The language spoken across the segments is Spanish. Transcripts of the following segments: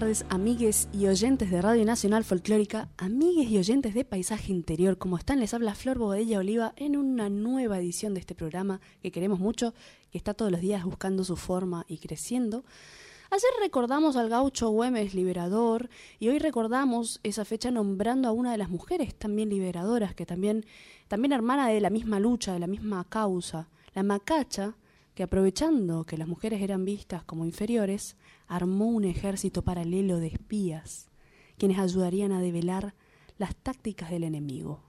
Tardes, amigues y oyentes de Radio Nacional Folclórica, amigues y oyentes de Paisaje Interior. ¿Cómo están? Les habla Flor Bobadilla Oliva en una nueva edición de este programa que queremos mucho, que está todos los días buscando su forma y creciendo. Ayer recordamos al gaucho Güemes liberador y hoy recordamos esa fecha nombrando a una de las mujeres también liberadoras, que también, también hermana de la misma lucha, de la misma causa, la Macacha, que aprovechando que las mujeres eran vistas como inferiores, armó un ejército paralelo de espías, quienes ayudarían a develar las tácticas del enemigo.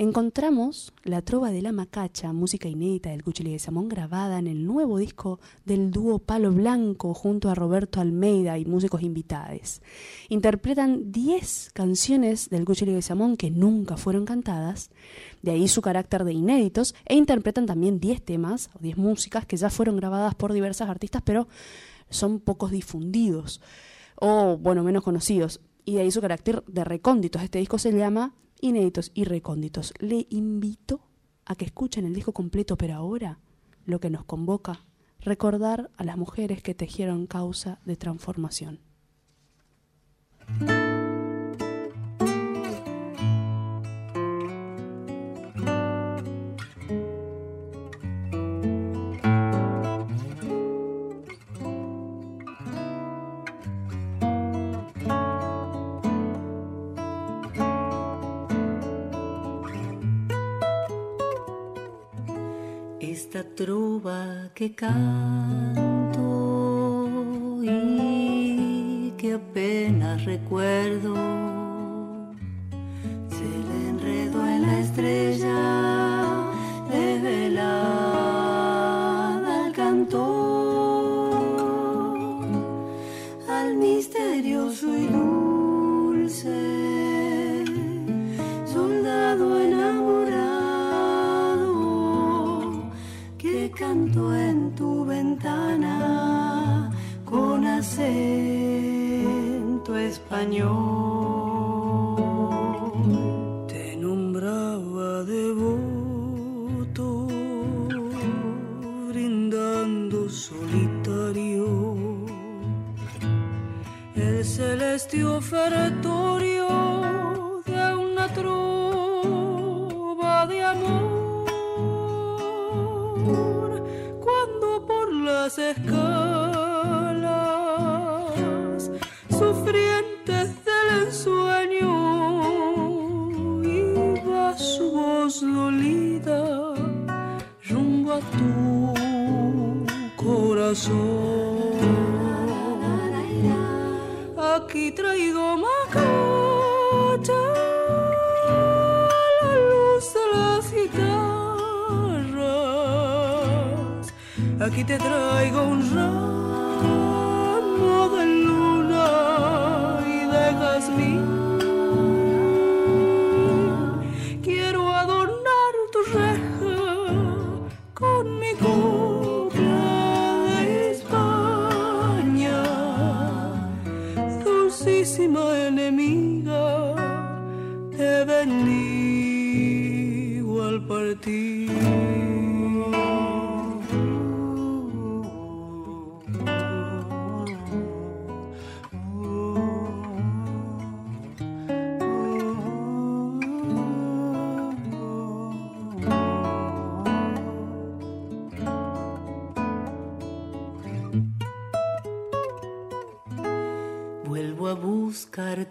Encontramos la trova de la macacha, música inédita del Cuchillo de Samón, grabada en el nuevo disco del dúo Palo Blanco junto a Roberto Almeida y músicos invitados. Interpretan 10 canciones del Cuchillo de Samón que nunca fueron cantadas, de ahí su carácter de inéditos, e interpretan también 10 temas o 10 músicas que ya fueron grabadas por diversas artistas, pero son pocos difundidos o, bueno, menos conocidos. Y de ahí su carácter de recónditos. Este disco se llama Inéditos y Recónditos. Le invito a que escuchen el disco completo, pero ahora lo que nos convoca, recordar a las mujeres que tejieron causa de transformación. Trova que canto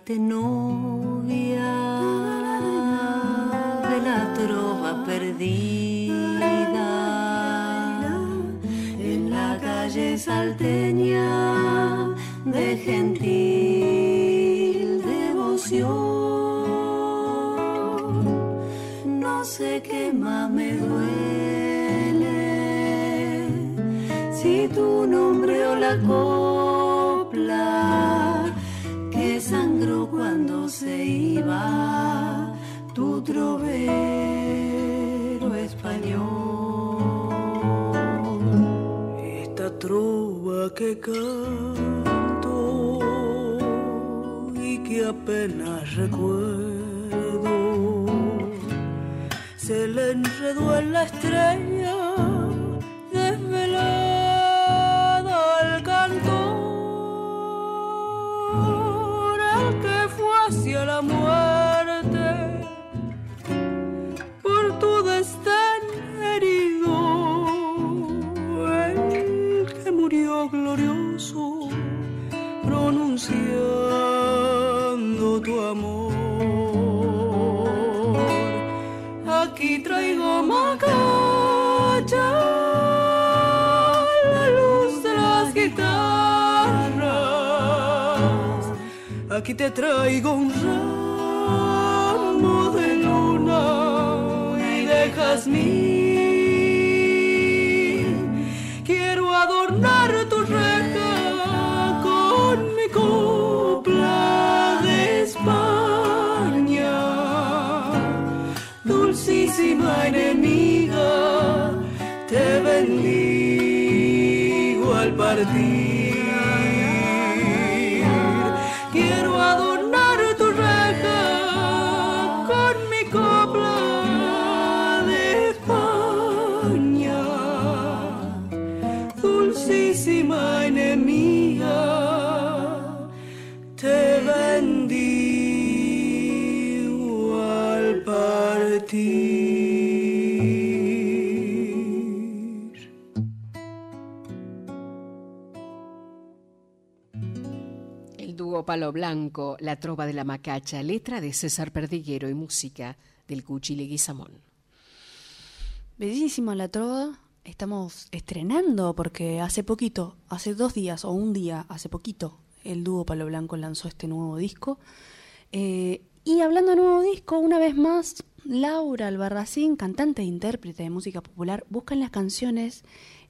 buscarte novia de la trova perdida en la calle salteña de gentil devoción. No sé qué más me duele si tu nombre o la copla glorioso pronunciando tu amor. Aquí traigo macacha, la luz de las guitarras. Aquí te traigo un ramo de luna y dejas mi worthy. Palo Blanco, La Trova de la Macacha, letra de César Perdiguero y música del Cuchile Guizamón. Bellísima la trova. Estamos estrenando porque hace poquito, hace dos días o un día, hace poquito, el dúo Palo Blanco lanzó este nuevo disco. Eh, y hablando de nuevo disco, una vez más, Laura Albarracín, cantante e intérprete de música popular, busca en las canciones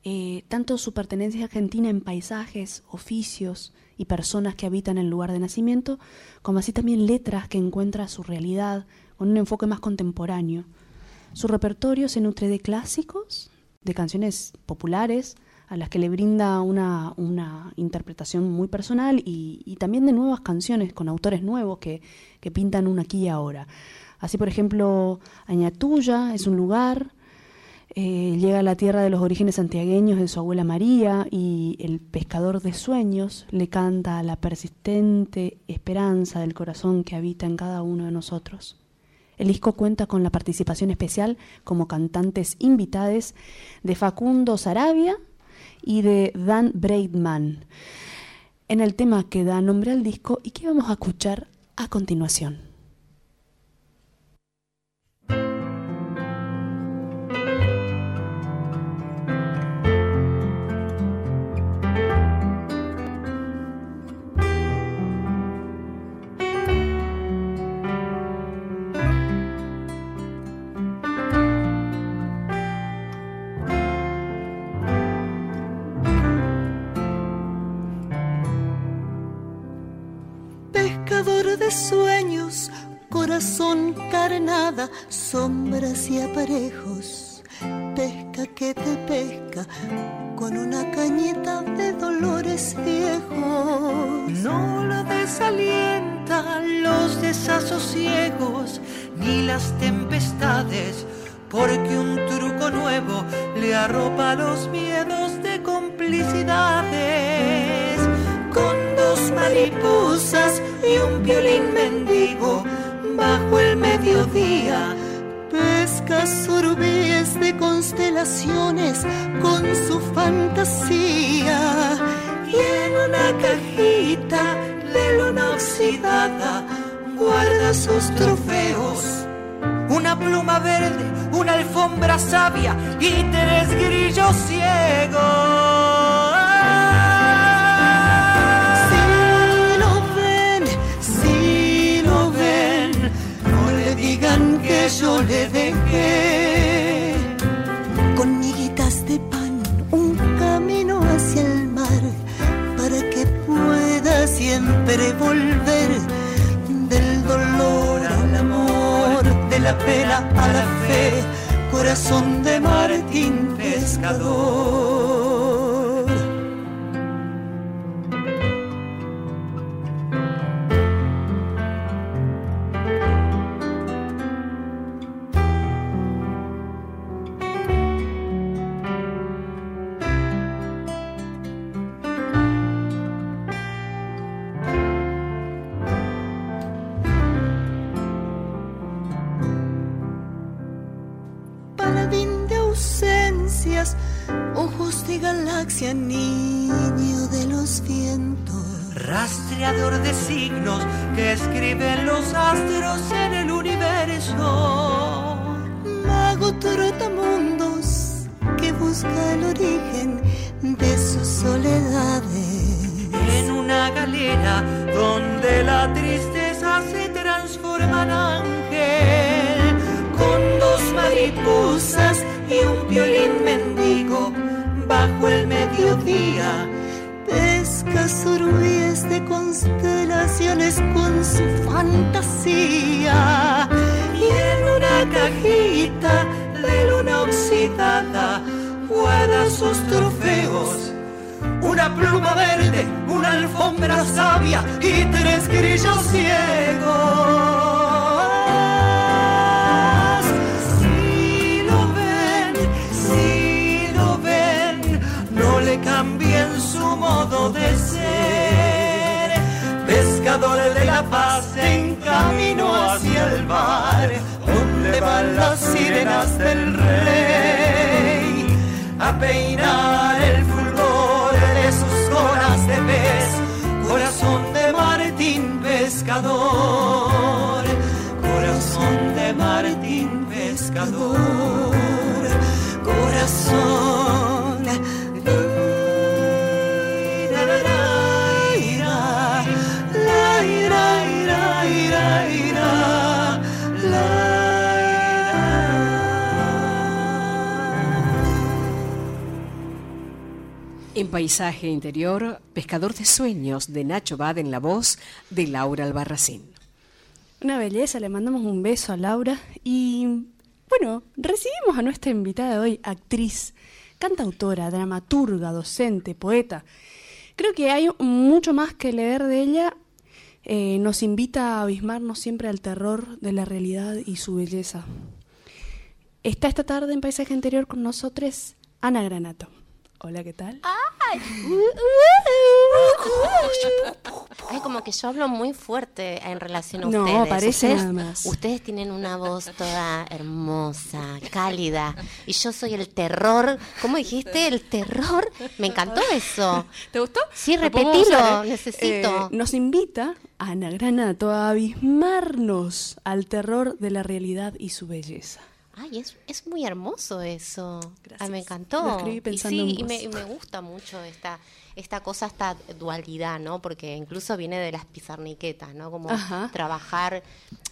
eh, tanto su pertenencia argentina en paisajes, oficios, y personas que habitan el lugar de nacimiento, como así también letras que encuentra su realidad con un enfoque más contemporáneo. Su repertorio se nutre de clásicos, de canciones populares, a las que le brinda una, una interpretación muy personal y, también de nuevas canciones con autores nuevos que, que pintan un aquí y ahora. Así, por ejemplo, Añatuya es un lugar, eh, llega a la tierra de los orígenes santiagueños de su abuela María y el pescador de sueños le canta la persistente esperanza del corazón que habita en cada uno de nosotros. El disco cuenta con la participación especial como cantantes invitados de Facundo Sarabia y de Dan Braidman en el tema que da nombre al disco y que vamos a escuchar a continuación. Corazón carnada, sombras y aparejos. Pesca que te pesca con una cañita de dolores viejos. No la desalientan los desasosiegos ni las tempestades, porque un truco nuevo le arropa los miedos de complicidades. Con dos mariposas y un violín mendigo bajo el mediodía. Pesca sorbes de constelaciones con su fantasía. Y en una cajita de luna oxidada guarda sus trofeos. Una pluma verde, una alfombra sabia y tres grillos ciegos. Yo le dejé con miguitas de pan un camino hacia el mar para que pueda siempre volver del dolor al amor, de la pena a la fe, corazón de Martín Pescador. Astros de constelaciones con su fantasía. Y en una cajita de luna oxidada guarda sus trofeos. Una pluma verde, una alfombra sabia y tres grillos ciegos. modo de ser. Camino hacia el mar, donde van las sirenas del rey a peinar el fulgor de sus coras de pez. Corazón de Martín Pescador, corazón de Martín Pescador, corazón En Paisaje Interior, Pescador de Sueños de Nacho Bad en la voz de Laura Albarracín. Una belleza, le mandamos un beso a Laura y bueno, recibimos a nuestra invitada de hoy, actriz, cantautora, dramaturga, docente, poeta. Creo que hay mucho más que leer de ella. Eh, nos invita a abismarnos siempre al terror de la realidad y su belleza. Está esta tarde en Paisaje Interior con nosotros Ana Granato. Hola, ¿qué tal? ¡Ay! Ay, como que yo hablo muy fuerte en relación a ustedes. No, parece ustedes, nada más. Ustedes tienen una voz toda hermosa, cálida. Y yo soy el terror. ¿Cómo dijiste? El terror. Me encantó eso. ¿Te gustó? Sí, repetilo. ¿eh? Necesito. Eh, nos invita Ana Granato a abismarnos al terror de la realidad y su belleza. Ay, es, es muy hermoso eso. Gracias. Ay, me encantó. Lo escribí pensando y sí, en y me, y me gusta mucho esta, esta cosa, esta dualidad, ¿no? Porque incluso viene de las pizarniquetas, ¿no? Como Ajá. trabajar,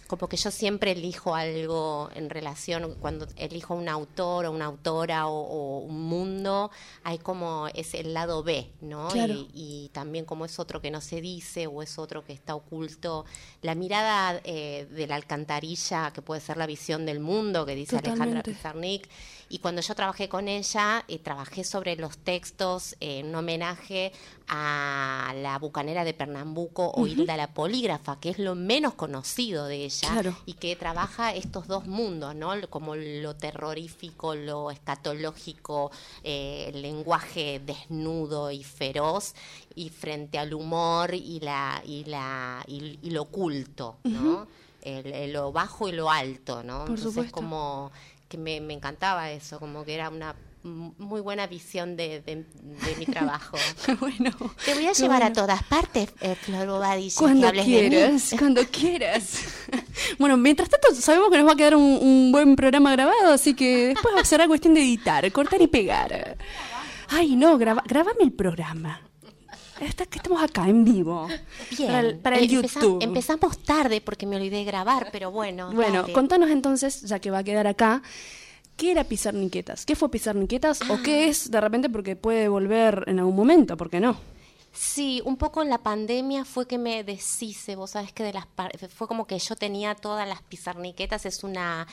como que yo siempre elijo algo en relación, cuando elijo un autor o una autora o, o un mundo, hay como es el lado B, ¿no? Claro. Y, y también como es otro que no se dice o es otro que está oculto. La mirada eh, de la alcantarilla, que puede ser la visión del mundo, que dice Alejandra Totalmente. Pizarnik. Y cuando yo trabajé con ella, eh, trabajé sobre los textos eh, en un homenaje a la bucanera de Pernambuco o Hilda la Polígrafa, que es lo menos conocido de ella Claro. y que trabaja estos dos mundos, ¿no? Como lo terrorífico, lo escatológico, eh, el lenguaje desnudo y feroz y frente al humor y la y la y, y lo oculto, ¿no? El- el- lo bajo y lo alto, ¿no? Por Entonces supuesto. como que me, me encantaba eso, como que era una m- muy buena visión de, de- de mi trabajo. bueno. Te voy a llevar a todas partes, eh, Flor Bobadilla, que Cuando hables de mí. quieras, cuando quieras. bueno, mientras tanto sabemos que nos va a quedar un, un buen programa grabado, así que después será cuestión de editar, cortar y pegar. Ay, no, graba, grabame el programa. Está, que estamos acá en vivo. Bien. Para el, para el empeza- YouTube. empezamos tarde porque me olvidé de grabar, pero bueno. Bueno, dale. contanos entonces, ya que va a quedar acá, ¿qué era Pizarniquetas? ¿Qué fue Pizarniquetas o Ah. qué es de repente porque puede volver en algún momento? ¿Por qué no? Sí, un poco en la pandemia fue que me deshice, vos sabés que de las fue como que yo tenía todas las pizarniquetas, es una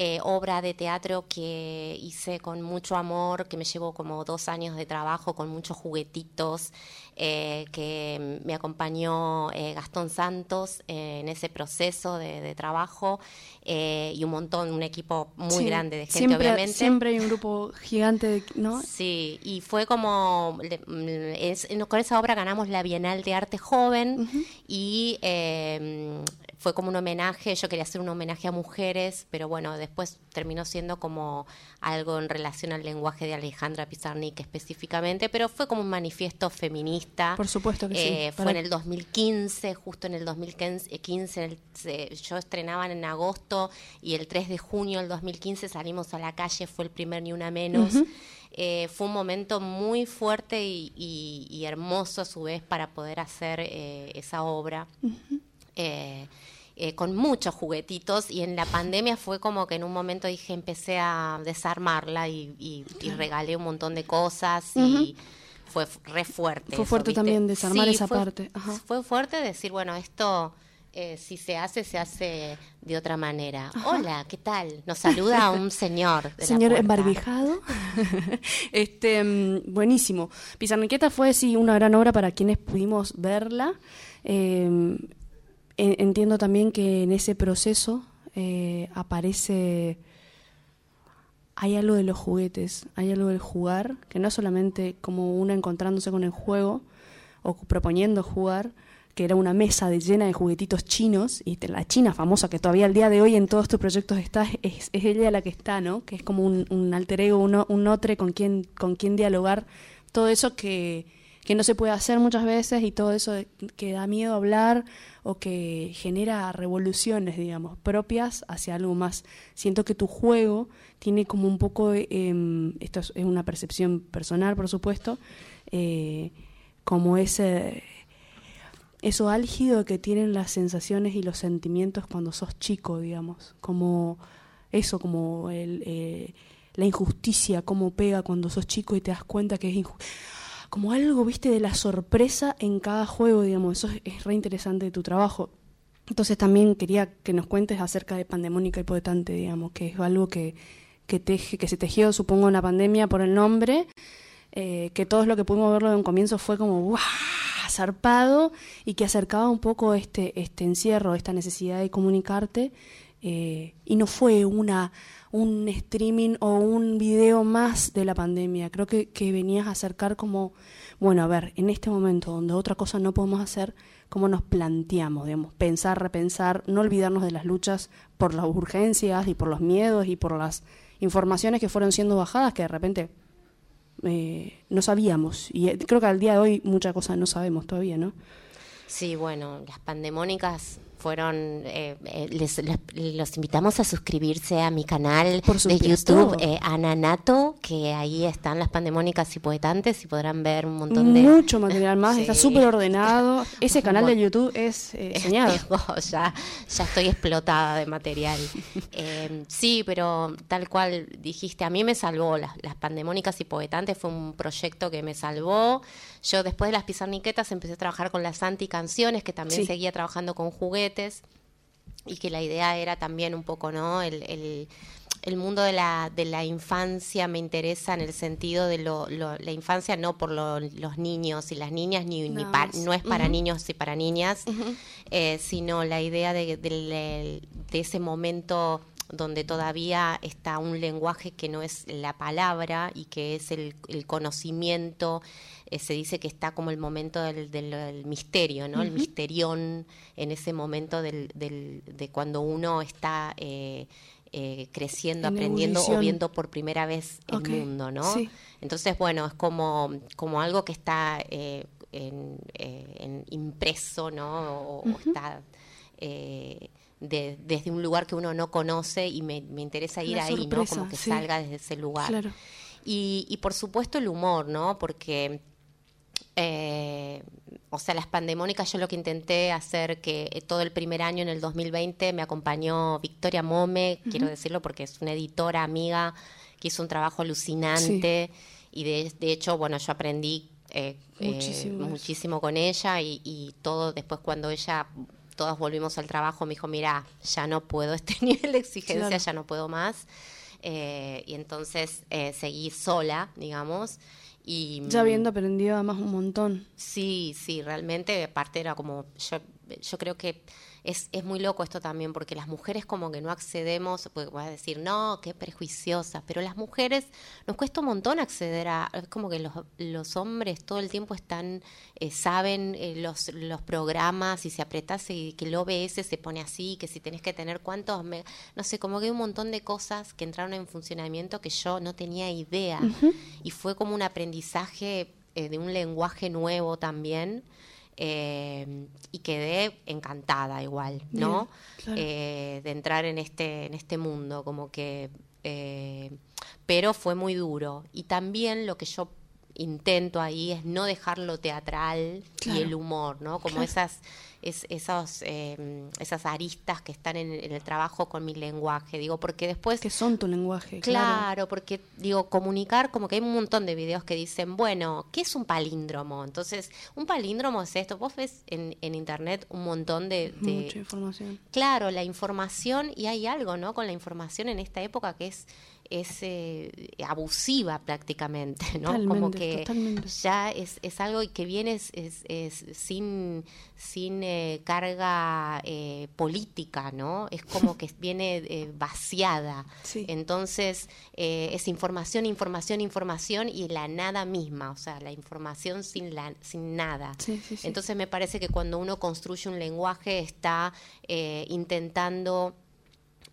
eh, obra de teatro que hice con mucho amor, que me llevó como dos años de trabajo, con muchos juguetitos, eh, que me acompañó eh, Gastón Santos en ese proceso de, trabajo y un montón, un equipo muy grande de gente, siempre, obviamente. Siempre hay un grupo gigante, ¿no? Sí, y fue como, con esa obra ganamos la Bienal de Arte Joven y fue como un homenaje, yo quería hacer un homenaje a mujeres, pero bueno, después terminó siendo como algo en relación al lenguaje de Alejandra Pizarnik específicamente, pero fue como un manifiesto feminista. Por supuesto que sí. Eh, fue en el 2015, justo en el 2015, yo estrenaba en agosto y el 3 de junio del 2015 salimos a la calle, fue el primer Ni Una Menos. Eh, fue un momento muy fuerte y, hermoso a su vez para poder hacer eh, esa obra. Eh, eh, con muchos juguetitos y en la pandemia fue como que en un momento dije, empecé a desarmarla y, regalé un montón de cosas y fue re fuerte. Fue fuerte también desarmar esa parte. Fue fuerte decir, bueno, esto... Eh, si se hace, se hace de otra manera. Hola, ¿qué tal? Nos saluda un señor. señor embarbijado. este, mm, buenísimo. Pizarniqueta fue, sí, una gran obra para quienes pudimos verla. Eh, entiendo también que en ese proceso eh, aparece, hay algo de los juguetes, hay algo del jugar, que no solamente como una encontrándose con el juego o proponiendo jugar, que era una mesa de, llena de juguetitos chinos, y la china famosa que todavía al día de hoy en todos tus proyectos está, es, ella la que está, ¿no? Que es como un, alter ego, un, un otro con quien, con quien dialogar, todo eso que, que no se puede hacer muchas veces y todo eso que da miedo hablar o que genera revoluciones, digamos, propias hacia algo más. Siento que tu juego tiene como un poco, eh, esto es una percepción personal, por supuesto, eh, como ese eso álgido que tienen las sensaciones y los sentimientos cuando sos chico, digamos, como eso, como el, eh, la injusticia, cómo pega cuando sos chico y te das cuenta que es como algo, viste, de la sorpresa en cada juego, digamos. Eso es, re interesante de tu trabajo. Entonces también quería que nos cuentes acerca de Pandemónica Hipotente, digamos, que es algo que, que, teje, que se tejió, supongo, en la pandemia por el nombre, eh, que todo lo que pudimos verlo de un comienzo fue como ¡guau! zarpado y que acercaba un poco este, este encierro, esta necesidad de comunicarte, eh, y no fue una un streaming o un video más de la pandemia. Creo que, venías a acercar como, bueno, a ver, en este momento donde otra cosa no podemos hacer, cómo nos planteamos, digamos, pensar, repensar, no olvidarnos de las luchas por las urgencias y por los miedos y por las informaciones que fueron siendo bajadas que de repente eh, no sabíamos. Y eh, creo que al día de hoy muchas cosas no sabemos todavía, ¿no? Sí, bueno, las pandemónicas fueron eh, eh, les, los invitamos a suscribirse a mi canal de YouTube eh, Ananato que ahí están las pandemónicas y poetantes y podrán ver un montón de mucho material más está súper ordenado ese canal de YouTube es eh, ya ya estoy explotada de material. Sí pero tal cual dijiste a mí me salvó las, las pandemónicas y poetantes fue un proyecto que me salvó yo después de las pizarniquetas empecé a trabajar con las anticanciones que también seguía trabajando con juguetes y que la idea era también un poco, ¿no? El, el, mundo de la, de la infancia me interesa en el sentido de lo, la infancia no por los niños y las niñas, ni no, no es para niños y para niñas, eh, sino la idea de, de, de ese momento donde todavía está un lenguaje que no es la palabra y que es el, el conocimiento eh, se dice que está como el momento del, del, misterio, ¿no? El misterión en ese momento del, de cuando uno está eh, eh, creciendo, aprendiendo o viendo por primera vez el mundo, ¿no? Entonces, bueno, es como, como algo que está en, impreso, ¿no? O, está... desde un lugar que uno no conoce y me, me interesa ir ahí, ¿no? Como que salga desde ese lugar. Y, y, por supuesto el humor, ¿no? Porque eh, o sea, las pandemónicas, yo lo que intenté hacer que eh, todo el primer año, en el 2020, me acompañó Victoria Mome, quiero decirlo porque es una editora amiga que hizo un trabajo alucinante y de, de hecho, bueno, yo aprendí eh, Muchísimo eso. muchísimo con ella y, y todo después cuando ella todos volvimos al trabajo me dijo mira ya no puedo este nivel de exigencia Claro. ya no puedo más Eh, y entonces eh, seguí sola digamos y Ya habiendo aprendido además un montón. Sí, sí, realmente, aparte era como, yo, yo creo que es, es muy loco esto también, porque las mujeres como que no accedemos, pues vas a decir, no, qué prejuiciosa, pero las mujeres nos cuesta un montón acceder a, es como que los, los hombres todo el tiempo están, eh, saben eh, los, los programas, y si apretas y que el OBS se pone así, que si tenés que tener cuántos, me- no sé, como que hay un montón de cosas que entraron en funcionamiento que yo no tenía idea, y fue como un aprendizaje eh, de un lenguaje nuevo también. Eh, y quedé encantada igual, ¿no? Bien, claro. Eh, de entrar en este, en este mundo, como que, eh, pero fue muy duro. Y también lo que yo intento ahí es no dejarlo teatral Claro. y el humor, ¿no? Como Claro. esas, es, esos, eh, esas aristas que están en, en el trabajo con mi lenguaje, digo, porque después Que son tu lenguaje. Claro, porque digo, comunicar, como que hay un montón de videos que dicen, bueno, ¿qué es un palíndromo? Entonces, un palíndromo es esto. Vos ves en, en internet un montón de, de- Mucha información. Claro, la información, y hay algo, ¿no? Con la información en esta época que es, es eh, abusiva prácticamente, ¿no? como Totalmente, que totalmente. ya es, es algo que viene es, es- sin, sin eh, carga eh, política, ¿no? Es como que viene vaciada. Sí. Entonces, es información, información, información y la nada misma, o sea, la información sin, la, sin nada. Sí, sí, sí. Entonces, me parece que cuando uno construye un lenguaje está intentando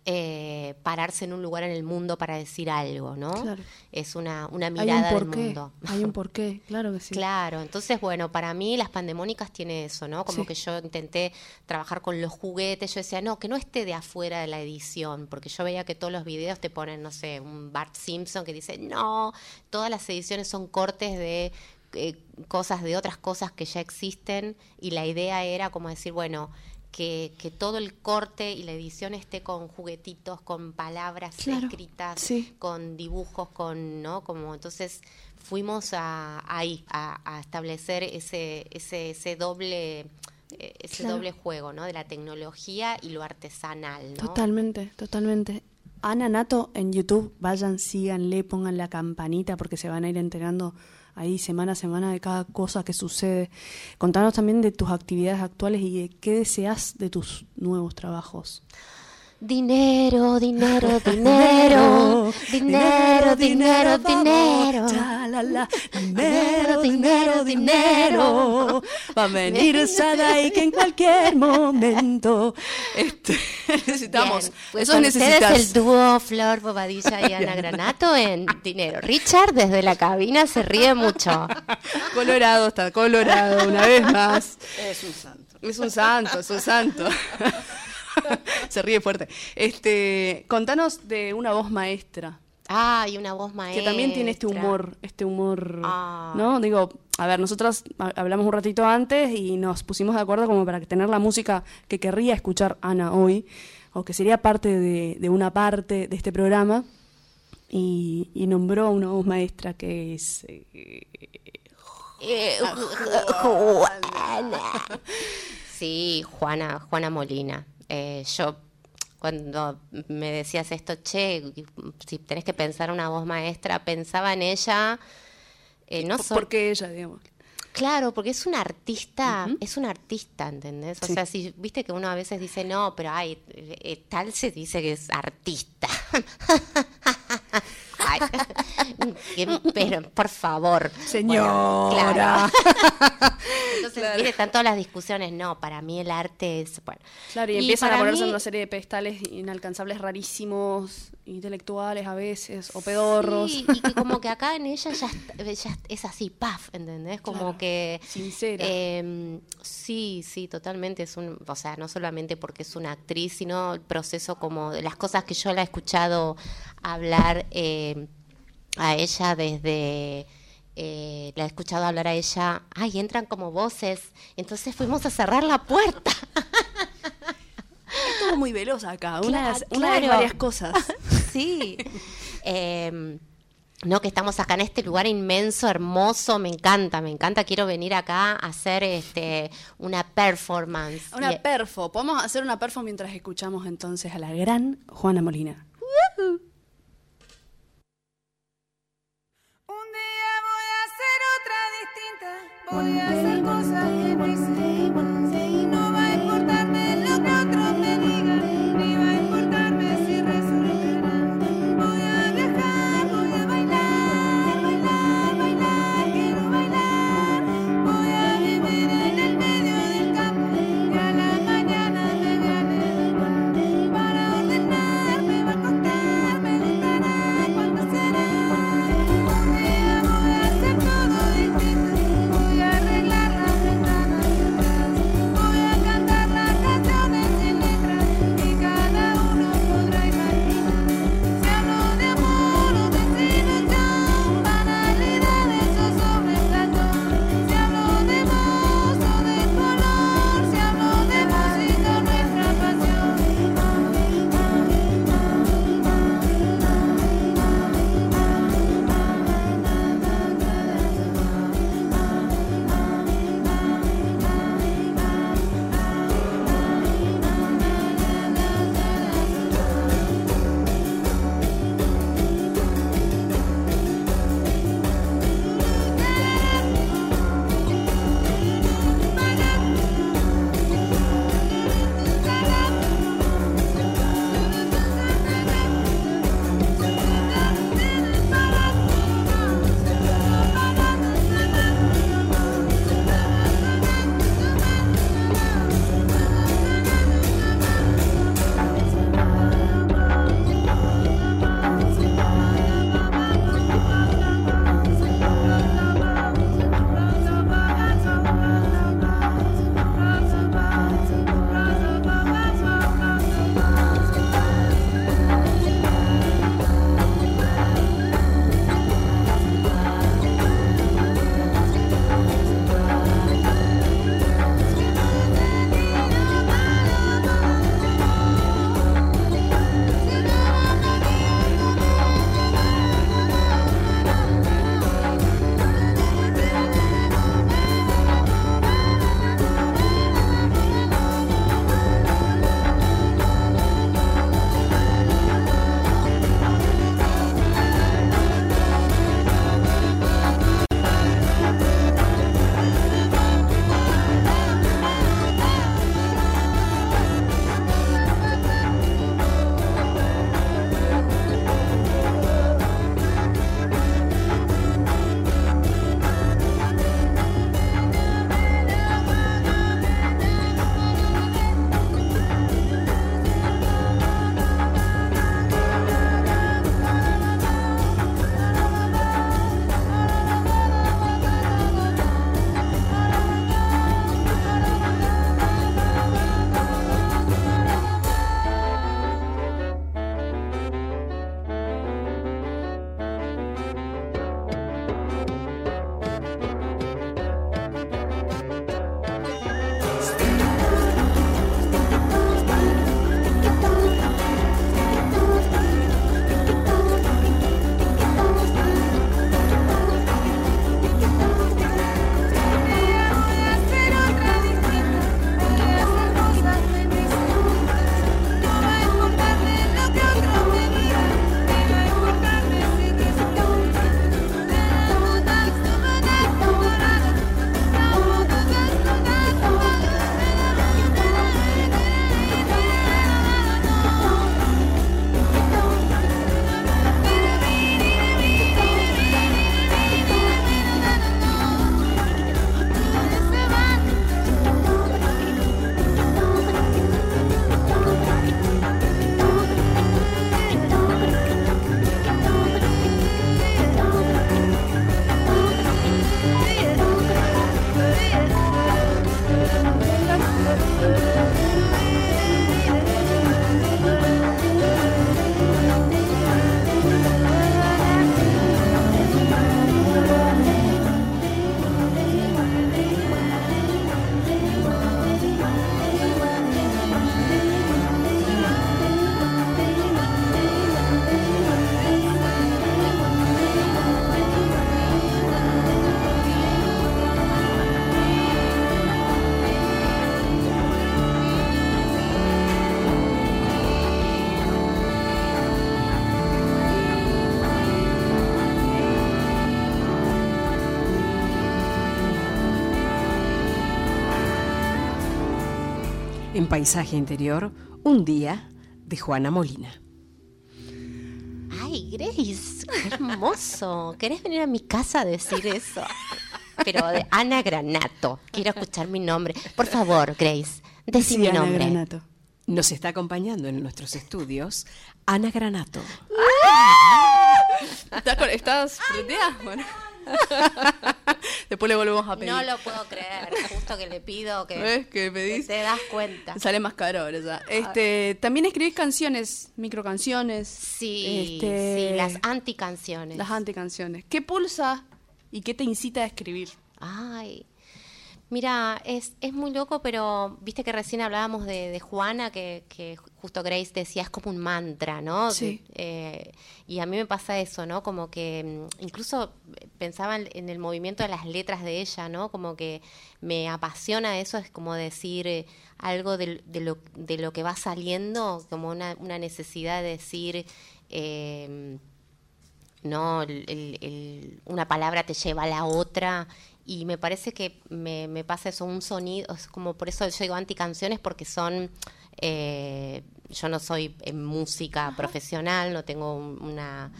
eh, pararse en un lugar en el mundo para decir algo, ¿no? Claro. Es una, una Hay un mirada del mundo. Hay un porqué, claro que sí. Claro, entonces bueno, para mí las pandemónicas tiene eso, ¿no? Como Sí. que yo intenté trabajar con los juguetes, yo decía, no, que no esté de afuera de la edición, porque yo veía que todos los videos te ponen, no sé, un Bart Simpson que dice, no, todas las ediciones son cortes de eh, cosas, de otras cosas que ya existen, y la idea era como decir, bueno, que, que todo el corte y la edición esté con juguetitos, con palabras Claro, escritas, sí. con dibujos, con, ¿no? Como entonces fuimos a, ahí a, a establecer ese, ese, ese doble, eh, ese Claro. doble juego, ¿no? De la tecnología y lo artesanal, ¿no? Totalmente, totalmente. Ana Nato en YouTube, vayan, síganle, pongan la campanita porque se van a ir enterando ahí semana a semana de cada cosa que sucede. Contanos también de tus actividades actuales y de qué deseas de tus nuevos trabajos. Dinero, dinero, dinero, dinero, dinero, dinero. Dinero, dinero, dinero. Va a venir Sadai que en cualquier momento este, necesitamos. Bien, pues Eso necesitas. ustedes el dúo Flor Bobadilla y Ana Granato en Dinero. Richard desde la cabina se ríe mucho. Colorado está, colorado, una vez más. Es un santo. Es un santo, es un santo. Se ríe fuerte. Este, contanos de una voz maestra, Ah, y una voz que maestra. también tiene este humor, este humor, Ah. ¿no? Digo, a ver, nosotras ha- hablamos un ratito antes y nos pusimos de acuerdo como para que tener la música que querría escuchar Ana hoy, o que sería parte de, de una parte de este programa, y, y nombró una voz maestra que es... eh, Eh, Juana. Sí, Juana, Juana Molina. Eh, yo cuando me decías esto, che, si tenés que pensar una voz maestra, pensaba en ella. eh, no sol- porque ella, digamos. Claro, porque es una artista, es una artista, ¿entendés? O Sí. sea, si viste que uno a veces dice, no, pero ay, eh, tal se dice que es artista. Ay, que- pero por favor. Señora. Bueno, claro. Entonces, viste, están todas las discusiones, no, para mí el arte es, bueno. Claro, y, empiezan a ponerse mí- en una serie de pedestales inalcanzables rarísimos, intelectuales a veces, o pedorros. Sí, y que como que acá en ella ya, est- ya es así, paf, ¿entendés? Como Claro, que... sincera. eh, sí, sí, totalmente. Es un, o sea, no solamente porque es una actriz, sino el proceso como de las cosas que yo la he escuchado hablar eh, a ella desde... eh, la he escuchado hablar a ella, ay, entran como voces, entonces fuimos a cerrar la puerta. Estuvo muy veloz acá, una, de Claro, varias cosas. Sí. Eh, no, que estamos acá en este lugar inmenso, hermoso, me encanta, me encanta, quiero venir acá a hacer este una performance. Una Y- perfo. Podemos hacer una perfo mientras escuchamos entonces a la gran Juana Molina. Un distinta, voy a hacer cosas que no En Paisaje Interior, un día de Juana Molina. Ay, Grace, qué hermoso. ¿Querés venir a mi casa a decir eso? Pero de Ana Granato. Quiero escuchar mi nombre. Por favor, Grace, decí Sí, mi Ana nombre. Granato. Nos está acompañando en nuestros estudios Ana Granato. ¿Estás, con- estás prendida? Bueno. Después le volvemos a pedir. No lo puedo creer. Justo que le pido que, ¿Ves que que pedís? te das cuenta. Sale más caro ahora ya. Este, también escribís canciones, microcanciones. Sí, este, sí, las anticanciones. las anticanciones. ¿Qué pulsa y qué te incita a escribir? Ay, mira, es, es muy loco, pero viste que recién hablábamos de, de Juana, que, que justo Grace decía, es como un mantra, ¿no? Sí. Eh, y a mí me pasa eso, ¿no? Como que mm, incluso pensaba en, el movimiento de las letras de ella, ¿no? Como que me apasiona eso, es como decir eh, algo de, de lo, de lo que va saliendo, como una, una necesidad de decir... eh, no El- el- el- una palabra te lleva a la otra y me parece que me, me pasa eso un sonido es como por eso yo digo anticanciones porque son eh, yo no soy en música profesional no tengo un- una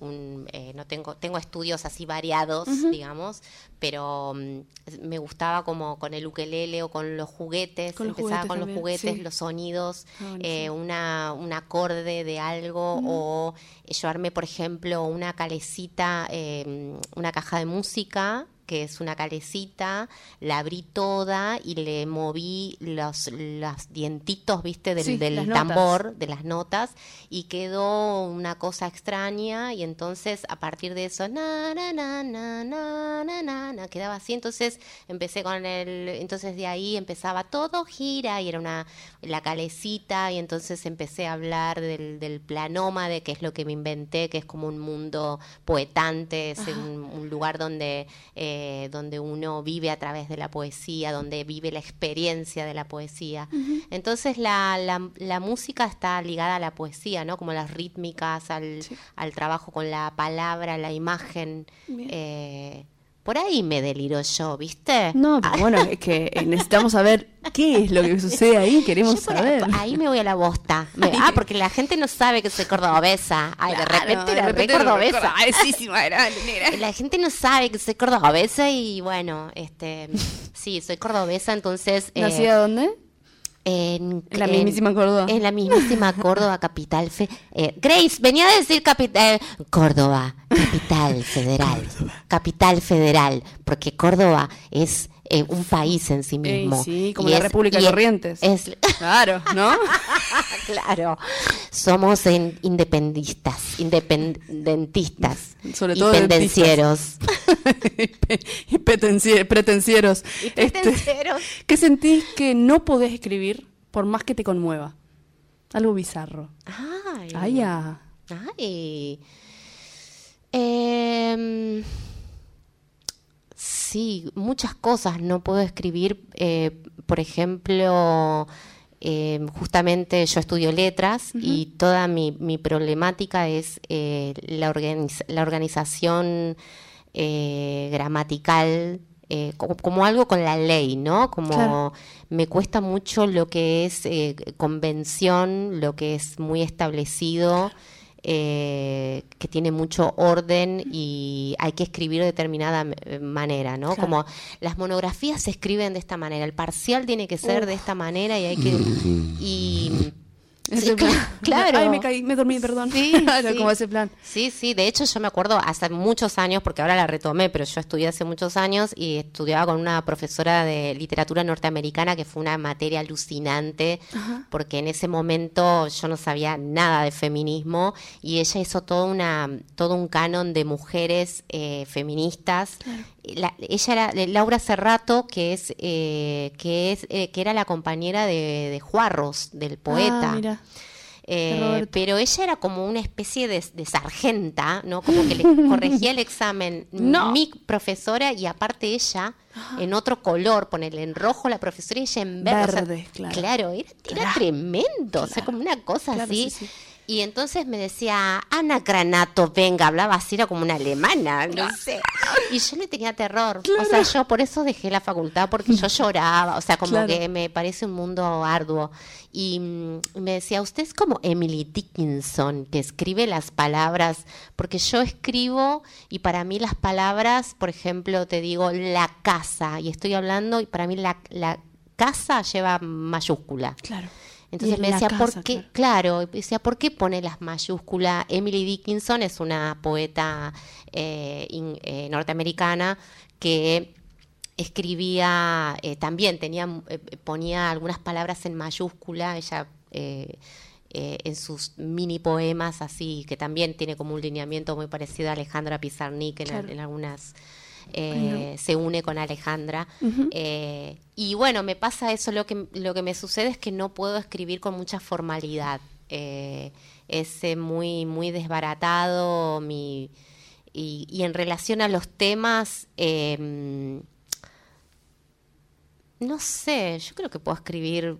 un, eh, no tengo tengo estudios así variados digamos pero mm, me gustaba como con el ukelele o con los juguetes Con los empezaba juguetes con también, los juguetes sí. los sonidos Ah, eh, una, un acorde de algo o llevarme, por ejemplo, una calecita, eh, una caja de música que es una calecita, la abrí toda y le moví los, los dientitos, viste, del, Sí, del notas. tambor, de las notas, y quedó una cosa extraña, y entonces a partir de eso, na, na, na, na, na, na, na, na, quedaba así, entonces empecé con el, entonces de ahí empezaba todo gira, y era una, la calecita, y entonces empecé a hablar del, del planoma, de que es lo que me inventé, que es como un mundo poetante, es un, un lugar donde, eh, donde uno vive a través de la poesía, donde vive la experiencia de la poesía. Entonces la, la, la música está ligada a la poesía, ¿no? Como las rítmicas, al, al trabajo con la palabra, la imagen. Eh, por ahí me deliro yo, ¿viste? No, pero bueno, es que eh, necesitamos saber qué es lo que sucede ahí, queremos saber. ahí me voy a la bosta. Me- ah, porque la gente no sabe que soy cordobesa. Ay, de repente de era re cordobesa. Ay, sí, sí, era negra. La gente no sabe que soy cordobesa y bueno, este, sí, soy cordobesa, entonces. eh, ¿Nacida dónde? En, En la mismísima Córdoba. En la mismísima Córdoba, capital. fe- eh, Grace, venía a decir capital. Córdoba, capital federal. Capital federal, porque Córdoba es eh, un país en sí Ey, mismo. sí, como Y la es- República de y es- Corrientes. Es, Claro, ¿no? claro. Somos en- independistas, independentistas. Sobre y todo pendencieros. y petencie- pretencieros. Y Este, pendencieros. ¿Qué sentís que no podés escribir por más que te conmueva? Algo bizarro. Ay. Ay, ya. Ay. Em, sí, muchas cosas no puedo escribir. eh, por ejemplo, em, justamente yo estudio letras y toda mi, mi problemática es eh, la, organiz- la organización eh, gramatical. eh, como, como algo con la ley, ¿no? Como Claro. me cuesta mucho lo que es eh, convención, lo que es muy establecido, eh, que tiene mucho orden y hay que escribir de determinada eh, manera, ¿no? Claro. Como las monografías se escriben de esta manera, el parcial tiene que ser de esta manera y hay que... Y, Ese plan. claro. Ay, me caí, me dormí, perdón. Sí, Claro, sí. como ese plan. Sí, sí, de hecho yo me acuerdo hace muchos años, porque ahora la retomé, pero yo estudié hace muchos años y estudiaba con una profesora de literatura norteamericana que fue una materia alucinante, porque en ese momento yo no sabía nada de feminismo y ella hizo todo, una, todo un canon de mujeres eh, feministas. La- ella era Laura Cerrato, que es, eh, que es eh, que era la compañera de, de Juarros, del poeta. Ah, mira. Eh, pero ella era como una especie de, de sargenta, ¿no? Como que le corregía el examen No. mi profesora y aparte ella en otro color, ponerle en rojo la profesora y ella en verde. o sea, Verde, claro. era, era tremendo, o sea, como una cosa Claro, así. sí, sí. Y entonces me decía, Ana Granato, venga, hablaba así, era como una alemana, no sé. Y yo le tenía terror. O sea, yo por eso dejé la facultad, porque yo lloraba. O sea, como Claro. que me parece un mundo arduo. Y mm, me decía, usted es como Emily Dickinson, que escribe las palabras, porque yo escribo y para mí las palabras, por ejemplo, te digo la casa, y estoy hablando, y para mí la, la casa lleva mayúscula. Claro. Entonces me decía, ¿por casa, qué? Claro, decía, ¿por qué pone las mayúsculas? Emily Dickinson es una poeta eh, in- eh, norteamericana que escribía, eh, también tenía, eh, ponía algunas palabras en mayúscula, ella eh, eh, en sus mini poemas así, que también tiene como un lineamiento muy parecido a Alejandra Pizarnik en, Claro. en algunas... eh, se une con Alejandra eh, y bueno, me pasa eso, lo que, lo que me sucede es que no puedo escribir con mucha formalidad. Eh, es muy, muy desbaratado mi, y, y en relación a los temas, eh, no sé, yo creo que puedo escribir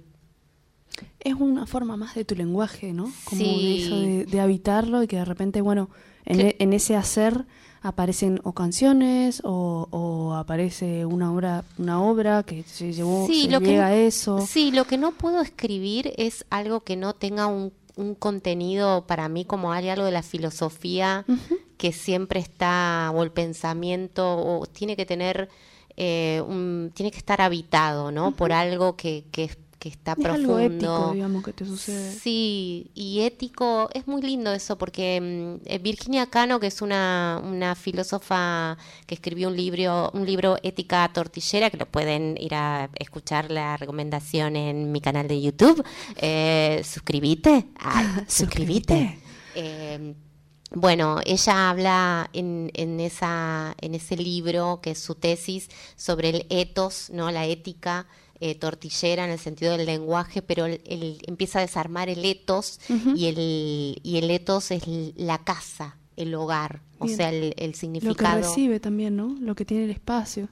Es una forma más de tu lenguaje, ¿no? Como de eso de, de habitarlo y que de repente, bueno, en, e- en ese hacer aparecen o canciones o, o aparece una obra, una obra que se llevó, Sí, se lo llega a eso. Sí, lo que no puedo escribir es algo que no tenga un, un contenido para mí como hay algo de la filosofía que siempre está, o el pensamiento, o tiene que tener, eh, un- tiene que estar habitado, ¿no? Por algo que, que, que está es profundo. algo ético, digamos, que te sucede. Sí, y ético, es muy lindo eso, porque mm, eh, Virginia Cano, que es una, una filósofa que escribió un libro, un libro Ética Tortillera, que lo pueden ir a escuchar la recomendación en mi canal de YouTube. Eh, suscribite, Ay, suscribite. Eh, bueno, ella habla en, en, esa, en ese libro, que es su tesis, sobre el etos, ¿no? la ética eh, tortillera en el sentido del lenguaje, pero el, el- empieza a desarmar el etos y, el, y el etos es la casa, el hogar, o sea, el, el Lo que significado. recibe también, ¿no? Lo que tiene el espacio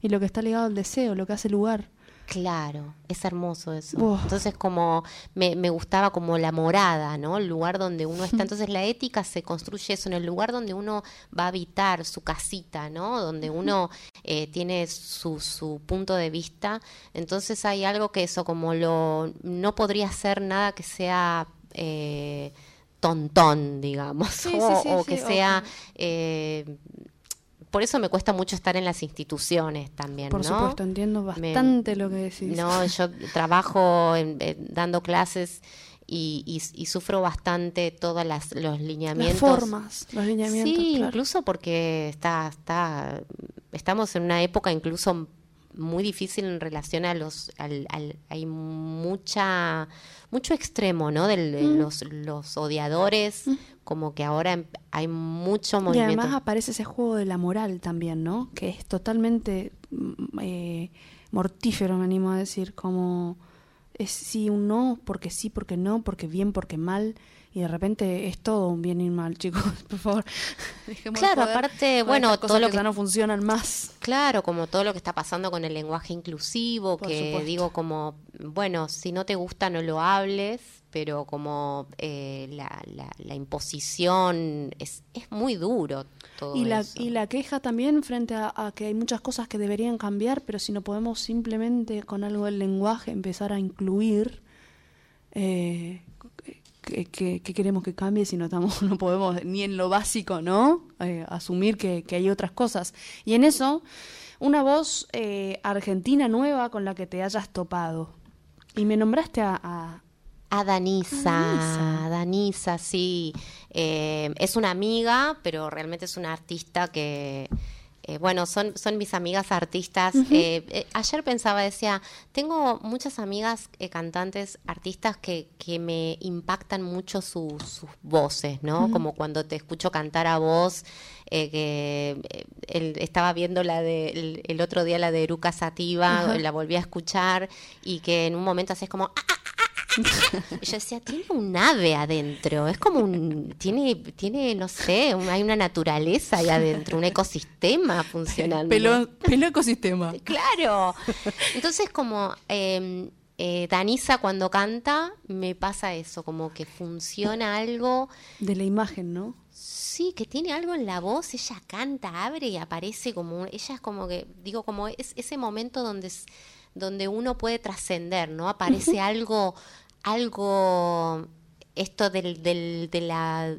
y lo que está ligado al deseo, lo que hace lugar. Claro, es hermoso eso. Uf. Entonces como me, me gustaba como la morada, ¿no? El lugar donde uno está. Entonces la ética se construye eso, en el lugar donde uno va a habitar, su casita, ¿no? Donde uno eh, tiene su, su punto de vista. Entonces hay algo que eso como lo... No podría ser nada que sea... eh, tontón, digamos, Sí, o, sí, o que sea... eh, por eso me cuesta mucho estar en las instituciones también, Por ¿no? supuesto, entiendo Me- bastante lo que decís. no, yo trabajo en- en- dando clases y, y- y sufro bastante todos las, los Las lineamientos. formas, los lineamientos. Sí, claro. incluso porque está, está, estamos en una época incluso muy difícil en relación a los, al, al- hay mucha, mucho extremo, ¿no? De Mm. los, los odiadores, como que ahora em- hay mucho Y movimiento. además aparece ese juego de la moral también, ¿no? Que es totalmente mm, eh, mortífero, me animo a decir, como es sí un no, porque sí, porque no, porque bien, porque mal, y de repente es todo un bien y un mal, chicos, por favor. Dejemos Claro, aparte, bueno, todo lo que no funcionan más. Claro, como todo lo que está pasando con el lenguaje inclusivo, Por que supuesto. digo como, bueno, si no te gusta no lo hables, pero como eh, la, la, la imposición es, es muy duro todo Y la, eso. y la queja también frente a, a que hay muchas cosas que deberían cambiar, pero si no podemos simplemente con algo del lenguaje empezar a incluir, eh, ¿qué, qué- qué queremos que cambie si no, estamos, no podemos ni en lo básico, ¿no? Eh, asumir que, que hay otras cosas. Y en eso, una voz eh, argentina nueva con la que te hayas topado. Y me nombraste a... a- A Danisa, Danisa. Sí. Eh, es una amiga, pero realmente es una artista que, eh, bueno, son, son mis amigas artistas. Eh, eh, ayer pensaba, decía, tengo muchas amigas cantantes, artistas que, que me impactan mucho su- sus voces, ¿no? Como cuando te escucho cantar a vos, que estaba viendo la de, el, el otro día la de Eruca Sativa, la volví a escuchar y que en un momento haces como... "Ah, y yo decía, tiene un ave adentro, es como un, tiene, tiene, no sé, un- hay una naturaleza ahí adentro, un ecosistema funcionando. pelo, pelo ecosistema. Claro. Entonces, como eh, eh, Danisa cuando canta me pasa eso, como que funciona algo. De la imagen, ¿no? Sí, que tiene algo en la voz, ella canta, abre y aparece como, un- ella es como que, digo, como es ese momento donde, donde uno puede trascender, ¿no? Aparece algo, algo, esto del, del, de la,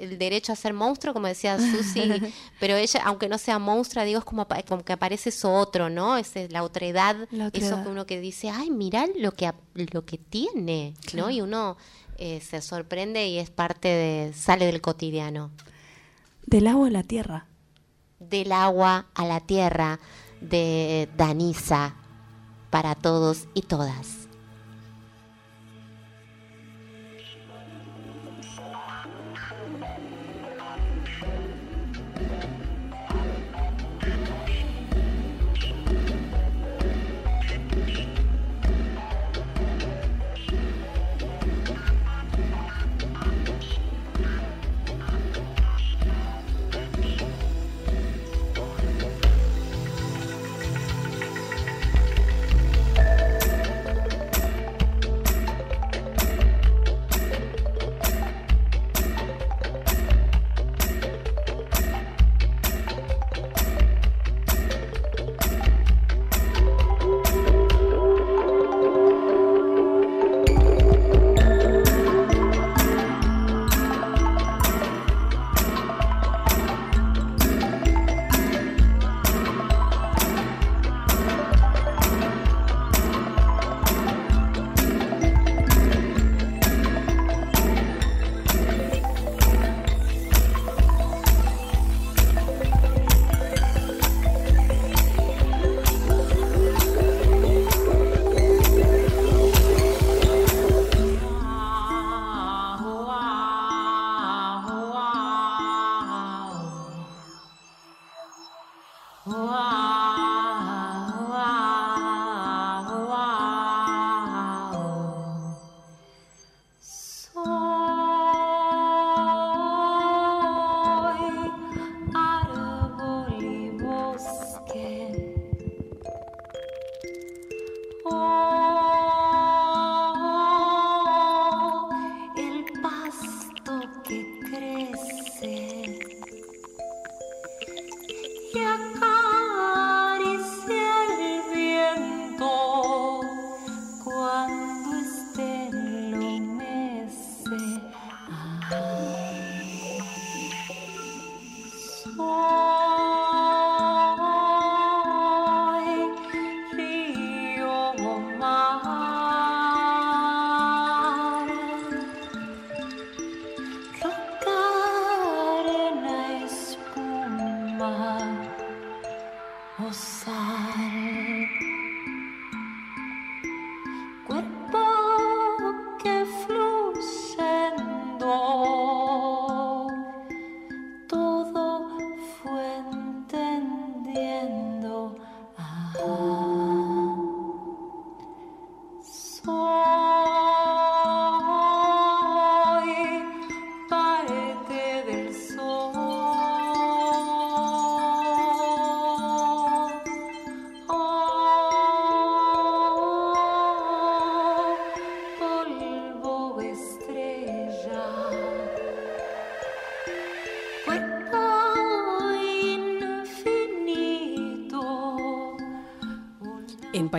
el derecho a ser monstruo, como decía Susi, pero ella, aunque no sea monstrua, digo, es como, como que aparece eso otro, ¿no? Ese, la otredad, La eso que uno que dice, ay, mirá lo que, lo que tiene, ¿no? Y uno eh, se sorprende y es parte de, sale del cotidiano. Del agua a la tierra. Del agua a la tierra de Danisa para todos y todas.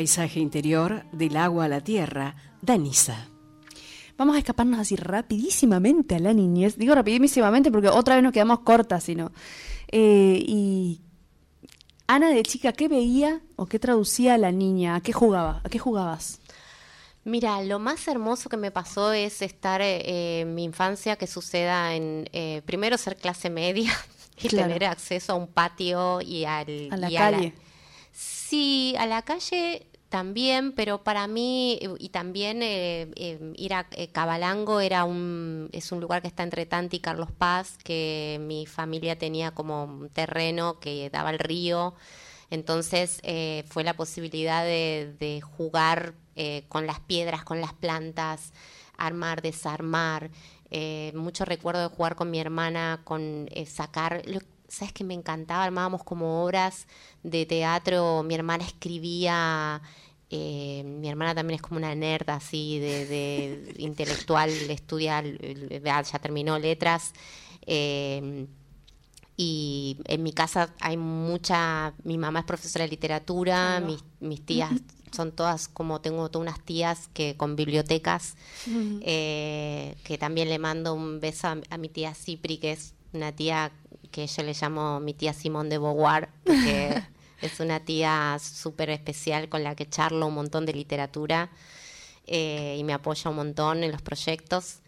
Paisaje Interior, del agua a la tierra, Danisa. Vamos a escaparnos así rapidísimamente a la niñez. Digo rapidísimamente porque otra vez nos quedamos cortas, sino. Eh, y Ana de chica, ¿qué veía o qué traducía a la niña? ¿A qué jugaba? ¿A qué jugabas? Mira, lo más hermoso que me pasó es estar eh, en mi infancia que suceda en eh, primero ser clase media y Claro. tener acceso a un patio y al A la y calle. Sí, a la calle también, pero para mí y también eh, eh, ir a eh, Cabalango era un es un lugar que está entre Tanti y Carlos Paz, que mi familia tenía como un terreno que daba al río. Entonces eh, fue la posibilidad de, jugar con las piedras, con las plantas, armar, desarmar. Mucho recuerdo de jugar con mi hermana, con eh, sacar... ¿Sabes que me encantaba? Armábamos como obras de teatro. Mi hermana escribía Eh, mi hermana también es como una nerd así de, de intelectual, estudia, ya terminó letras. Eh, y en mi casa hay mucha, mi mamá es profesora de literatura, mis, mis tías son todas como tengo todas unas tías que con bibliotecas, eh, que también le mando un beso a, a mi tía Cipri, que es una tía que yo le llamo mi tía Simón de Beauvoir, que es una tía súper especial con la que charlo un montón de literatura eh, y me apoya un montón en los proyectos.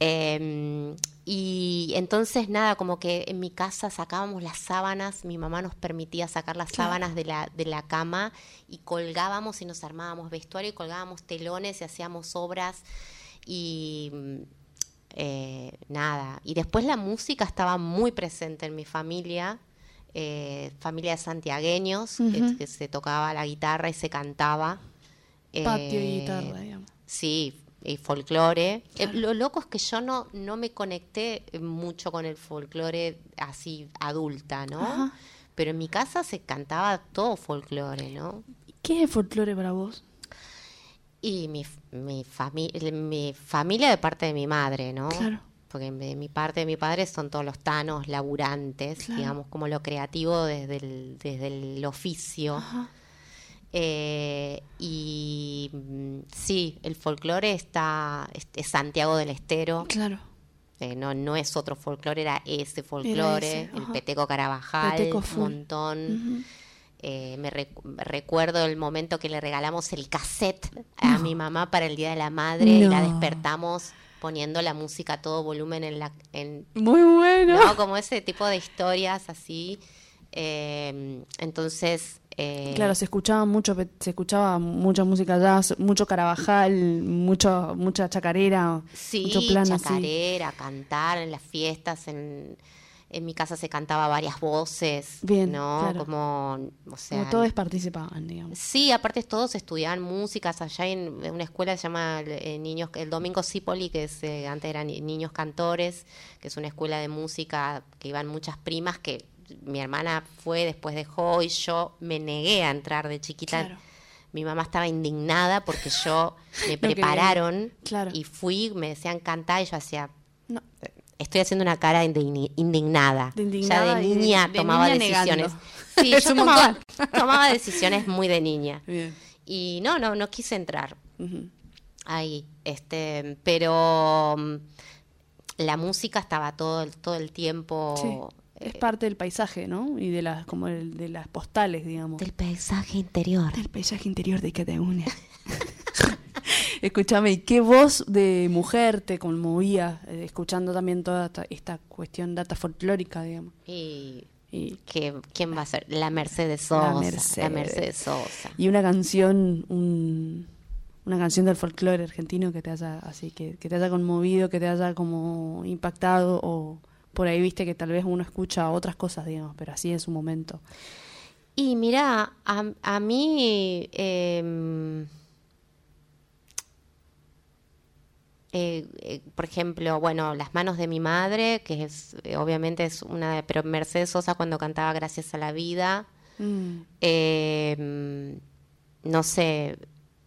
Eh, y entonces nada, como que en mi casa sacábamos las sábanas, mi mamá nos permitía sacar las sábanas de la, de la cama y colgábamos y nos armábamos vestuario y colgábamos telones y hacíamos obras y eh, nada. Y después la música estaba muy presente en mi familia, eh, familia de santiagueños, que- se tocaba la guitarra y se cantaba. Patio y Eh, guitarra, digamos. Sí, y folclore. Eh, lo loco es que yo no, no me conecté mucho con el folclore así adulta, ¿no? Ajá. Pero en mi casa se cantaba todo folclore, ¿no? ¿Qué es folclore para vos? Y mi, mi, fami- mi familia de parte de mi madre, ¿no? Claro. Porque de mi parte de mi padre son todos los tanos laburantes, Claro. digamos, como lo creativo desde el, desde el oficio. Ajá. Eh, y mm, sí, el folclore está, es, es Santiago del Estero. Claro. Eh, no, no es otro folclore, era ese folclore, ese, el. Peteco Carabajal, Peteco un montón. Eh, me recu- recuerdo el momento que le regalamos el cassette a mi mamá para el Día de la Madre y la despertamos poniendo la música a todo volumen en la... En, Muy bueno. ¿no? Como ese tipo de historias así. Eh, entonces... eh, Claro, se escuchaba mucho, se escuchaba mucha música jazz, mucho Carabajal, mucho, mucha chacarera, Sí, mucho plan así. chacarera, cantar en las fiestas, en, en mi casa se cantaba varias voces, Bien, ¿no? claro. Como, o sea, Como todos participaban, digamos. Sí, aparte todos estudiaban músicas allá en una escuela que se llama eh, Niños el Domingo Cipoli, que es, eh, antes eran Ni- Niños Cantores, que es una escuela de música que iban muchas primas que mi hermana fue, después dejó y yo me negué a entrar de chiquita. Claro. Mi mamá estaba indignada porque yo me prepararon Claro. y fui, me decían cantar y yo hacía, No. Estoy haciendo una cara indignada. De indignada ya de niña de tomaba niña decisiones. negando. Sí, Es yo tomaba, tomaba decisiones muy de niña. Bien. Y no, no, no quise entrar ahí. Este, pero mm, la música estaba todo el, todo el tiempo Sí. Es eh, parte del paisaje, ¿no? Y de las, como el- de las postales, digamos. del paisaje interior. Del paisaje interior de Cataluña. Escúchame, ¿y qué voz de mujer te conmovía eh, escuchando también toda esta, esta cuestión data folclórica, digamos? Y Y, que, ¿quién va a ser? La Mercedes Sosa. La Mercedes. Mercedes, Sosa. y una canción, un- una canción del folclore argentino que te haya así, que, que te haya conmovido, que te haya como impactado, o por ahí viste que tal vez uno escucha otras cosas, digamos, pero así en su momento. Y mira, a, a mí, em, eh, eh, por ejemplo, bueno, Las manos de mi madre, que es eh, obviamente es una, de- pero Mercedes Sosa cuando cantaba Gracias a la vida, Mm, em, no sé,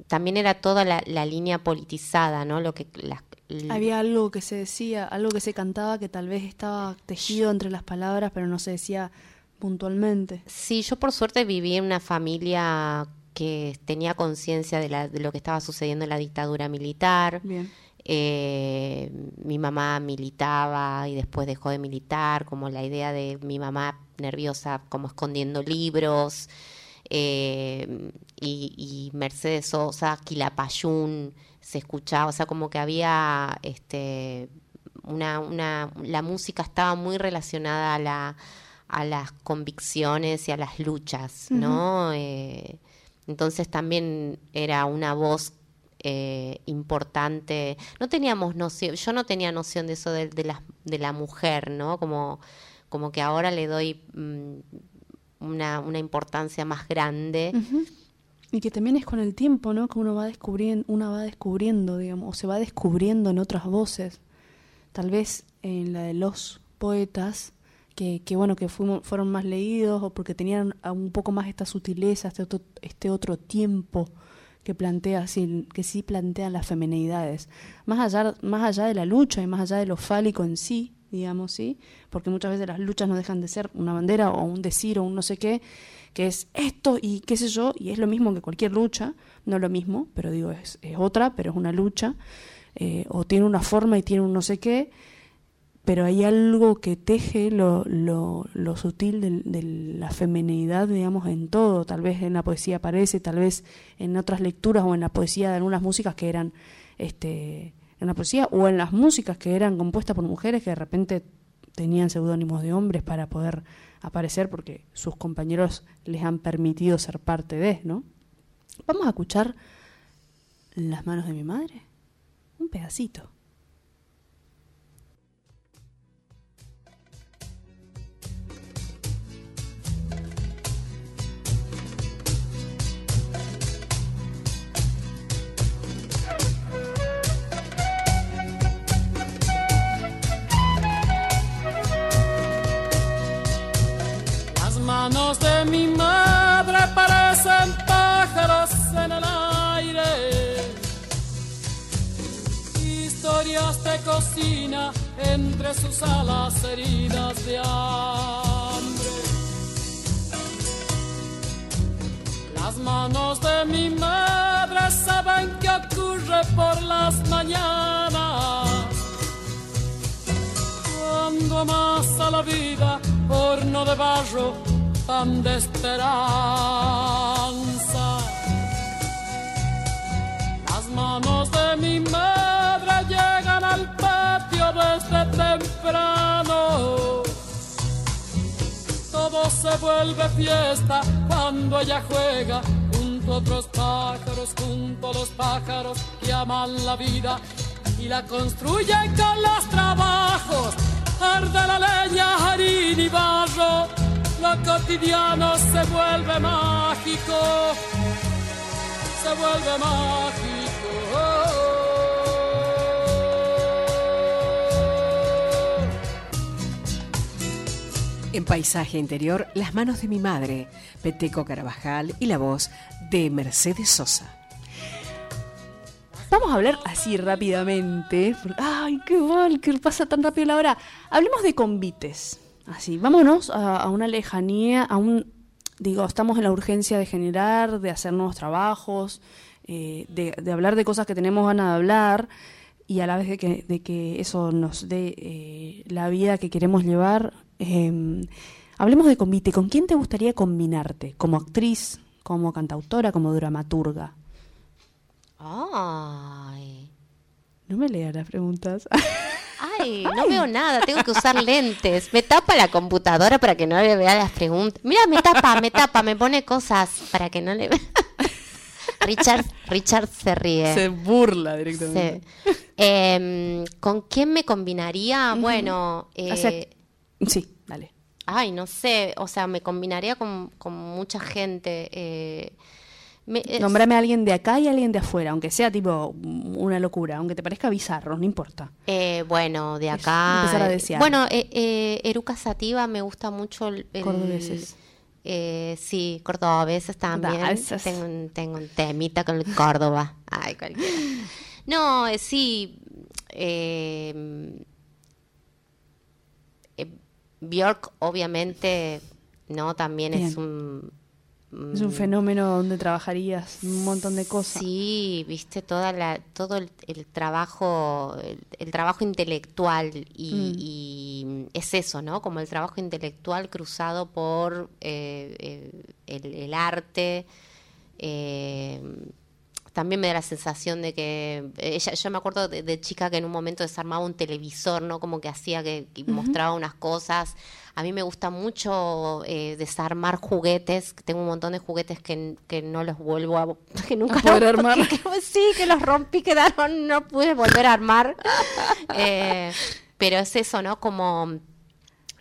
también era toda la, la línea politizada, ¿no? Lo que las- l- Había algo que se decía, algo que se cantaba que tal vez estaba tejido entre las palabras, pero no se decía puntualmente. Sí, yo por suerte viví en una familia que tenía conciencia de, la- de lo que estaba sucediendo en la dictadura militar. Bien. Eh, mi mamá militaba y después dejó de militar, como la idea de mi mamá nerviosa, como escondiendo libros. eh, y, y Mercedes Sosa, Quilapayún, se escuchaba, o sea, como que había este una, una, la música estaba muy relacionada a la a las convicciones y a las luchas, ¿no? Eh, entonces también era una voz eh, importante. No teníamos noción, yo no tenía noción de eso de, la, mujer, ¿no? Como, que ahora le doy mm, una, importancia más grande. Y que también es con el tiempo, ¿no? Que uno va descubriendo, una va descubriendo, digamos, o se va descubriendo en otras voces. Tal vez en la de los poetas, que, bueno, que fuimos, fueron más leídos o porque tenían un poco más esta sutileza, este otro, este otro tiempo que plantea que sí plantean las femenidades, más allá, más allá de la lucha y más allá de lo fálico en sí, digamos, sí, porque muchas veces las luchas no dejan de ser una bandera o un decir o un no sé qué, que es esto y qué sé yo, y es lo mismo que cualquier lucha, no lo mismo, pero digo, es, es otra, pero es una lucha, eh, o tiene una forma y tiene un no sé qué, pero hay algo que teje lo, lo, lo sutil de, la femenidad, digamos, en todo. Tal vez en la poesía aparece, tal vez en otras lecturas o en la poesía de algunas músicas que eran, este, en la poesía o en las músicas que eran compuestas por mujeres que de repente tenían seudónimos de hombres para poder aparecer porque sus compañeros les han permitido ser parte de, ¿no? Vamos a escuchar las manos de mi madre, un pedacito. Manos de mi madre parecen pájaros en el aire. Historias de cocina entre sus alas heridas de hambre. Las manos de mi madre saben qué ocurre por las mañanas. Cuando amasa la vida, horno de barro pan de esperanza. Las manos de mi madre llegan al patio desde temprano. Todo se vuelve fiesta cuando ella juega junto a otros pájaros, junto a los pájaros que aman la vida y la construyen con los trabajos. Arde la leña, harina y barro lo cotidiano se vuelve mágico, se vuelve mágico. En Paisaje Interior, Las manos de mi madre, Peteco Carabajal y la voz de Mercedes Sosa. Vamos a hablar así rápidamente. Ay, qué mal, que pasa tan rápido la hora. Hablemos de convites. Así, vámonos a, a, una lejanía, a un, digo, estamos en la urgencia de generar, de hacer nuevos trabajos, eh, de, de, hablar de cosas que tenemos ganas de hablar y a la vez de que, de que eso nos dé eh, la vida que queremos llevar. Eh, hablemos de convite. ¿Con quién te gustaría combinarte? ¿Como actriz, como cantautora, como dramaturga? Ay. No me leas las preguntas. Ay, no veo nada, tengo que usar lentes. Me tapa la computadora para que no le vea las preguntas. Mira, me tapa, me tapa, me pone cosas para que no le vea. Richard, Richard se ríe. Se burla directamente. Sí. Eh, ¿Con quién me combinaría? Uh -huh. Bueno, eh, o sea, sí, dale. Ay, no sé, o sea, me combinaría con, con mucha gente. Eh, me, es... Nombrame a alguien de acá y a alguien de afuera, aunque sea tipo una locura, aunque te parezca bizarro, no importa. Eh, bueno, de acá. empezar a desear. Bueno, eh, eh, Eruca Sativa me gusta mucho el. el Cordobeses. Eh, sí, cordobeses también. Da, esas... tengo, un, tengo un temita con el Córdoba. Ay, cualquiera. No, eh, sí. Eh, Bjork, obviamente, no, también Bien. es un es un fenómeno donde trabajarías un montón de cosas. Sí, viste toda la, todo el, el trabajo, el, el, trabajo intelectual y, mm. y, es eso, ¿no? Como el trabajo intelectual cruzado por eh, el, el, arte. Eh, también me da la sensación de que ella, yo me acuerdo de, de, chica que en un momento desarmaba un televisor, ¿no? Como que hacía que, que uh -huh. mostraba unas cosas. A mí me gusta mucho eh, desarmar juguetes. Tengo un montón de juguetes que, que no los vuelvo a que nunca a poder armar. Que, sí, que los rompí, quedaron, no pude volver a armar. eh, pero es eso, ¿no? Como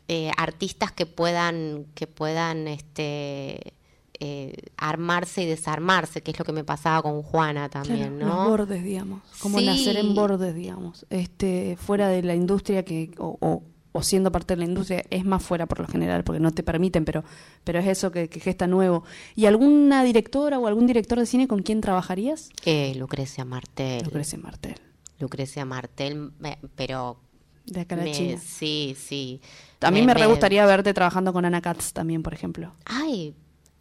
eh, artistas que puedan, que puedan, este eh, armarse y desarmarse, que es lo que me pasaba con Juana también, claro, ¿no? Los bordes, digamos, como sí. nacer en bordes, digamos, este, fuera de la industria que o, o, o siendo parte de la industria, es más fuera por lo general, porque no te permiten, pero, pero es eso que, que gesta nuevo. ¿Y alguna directora o algún director de cine con quien trabajarías? Eh, Lucrecia Martel. Lucrecia Martel. Lucrecia Martel, me- pero... De acá a la me- China. Sí, sí. A mí me, re gustaría verte trabajando con Ana Katz también, por ejemplo. Ay,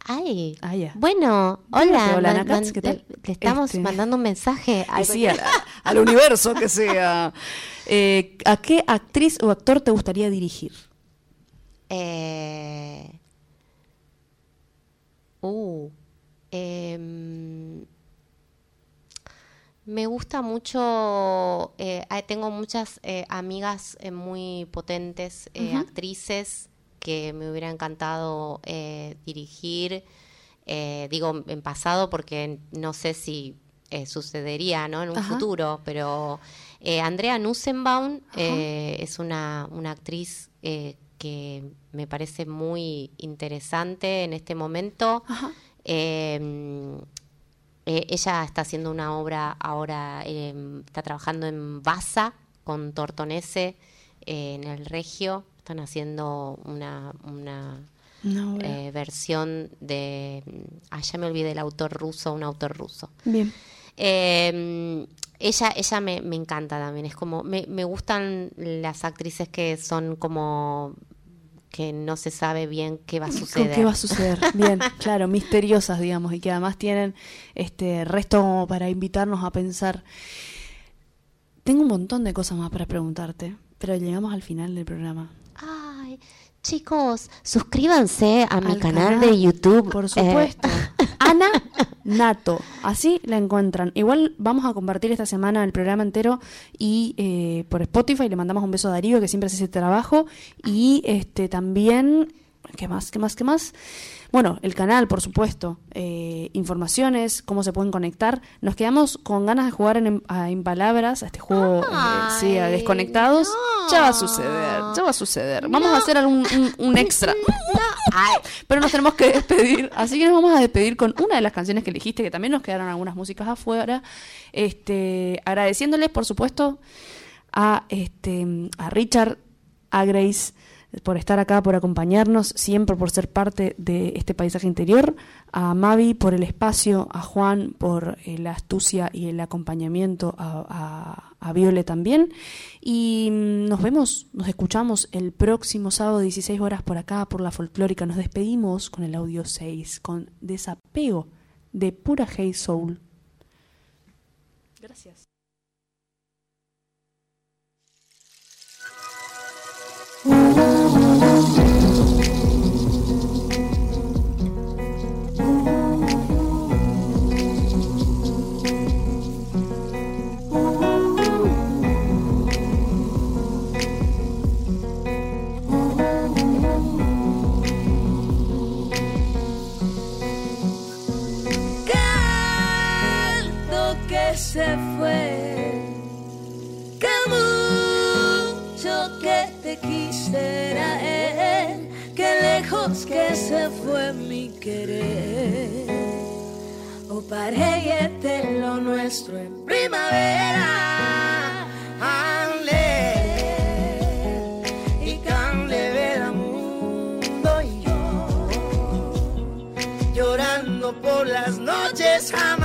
ay. Ah. Bueno, hola. hola, man- ¿qué tal? Le, le estamos Este- mandando un mensaje. Ay, sí, al, al universo que sea. Eh, ¿A qué actriz o actor te gustaría dirigir? Eh, uh, em, me gusta mucho, eh, tengo muchas eh, amigas muy potentes, actrices que me hubiera encantado eh, dirigir. Eh, digo en pasado porque no sé si eh, sucedería ¿no? en un Ajá. futuro, pero Andrea Nussenbaum es una, una actriz que me parece muy interesante en este momento. Eh, ella está haciendo una obra ahora, eh, está trabajando en Baza con Tortonese en el Regio. Están haciendo una, una No, eh, versión de. Ah, ya me olvidé el autor ruso, un autor ruso. Bien. Eh, ella ella me, me encanta también. Es como. Me, me gustan las actrices que son como. que no se sabe bien qué va a ¿Con suceder. qué va a suceder? Bien, claro, misteriosas, digamos, y que además tienen este resto como para invitarnos a pensar. Tengo un montón de cosas más para preguntarte, pero llegamos al final del programa. Ay, chicos, suscríbanse a mi Al canal, de YouTube. Por eh, supuesto. Ana Nato, así la encuentran. Igual vamos a compartir esta semana el programa entero y eh, por Spotify le mandamos un beso a Darío que siempre hace ese trabajo y este también ¿qué más? ¿Qué más? ¿Qué más? Bueno, el canal, por supuesto, eh, informaciones, cómo se pueden conectar. Nos quedamos con ganas de jugar en, a- en palabras a este juego, eh, sí, a desconectados. Ya va a suceder, ya va a suceder. Vamos a hacer algún un, un extra. Ay, Pero nos tenemos que despedir, así que nos vamos a despedir con una de las canciones que elegiste, que también nos quedaron algunas músicas afuera. Este, agradeciéndoles, por supuesto, a este a Richard, a Grace por estar acá, por acompañarnos, siempre por ser parte de este paisaje interior, a Mavi por el espacio, a Juan por eh, la astucia y el acompañamiento, a, a, Viole también. Y mm, nos vemos, nos escuchamos el próximo sábado 16 horas por acá, por la folclórica. Nos despedimos con el audio 6, con desapego de pura Hey Soul. Gracias. Se fue, que mucho que te quisiera él, que lejos que se fue mi querer. O parejete lo nuestro en primavera. Y cande ver mundo y yo llorando por las noches jamás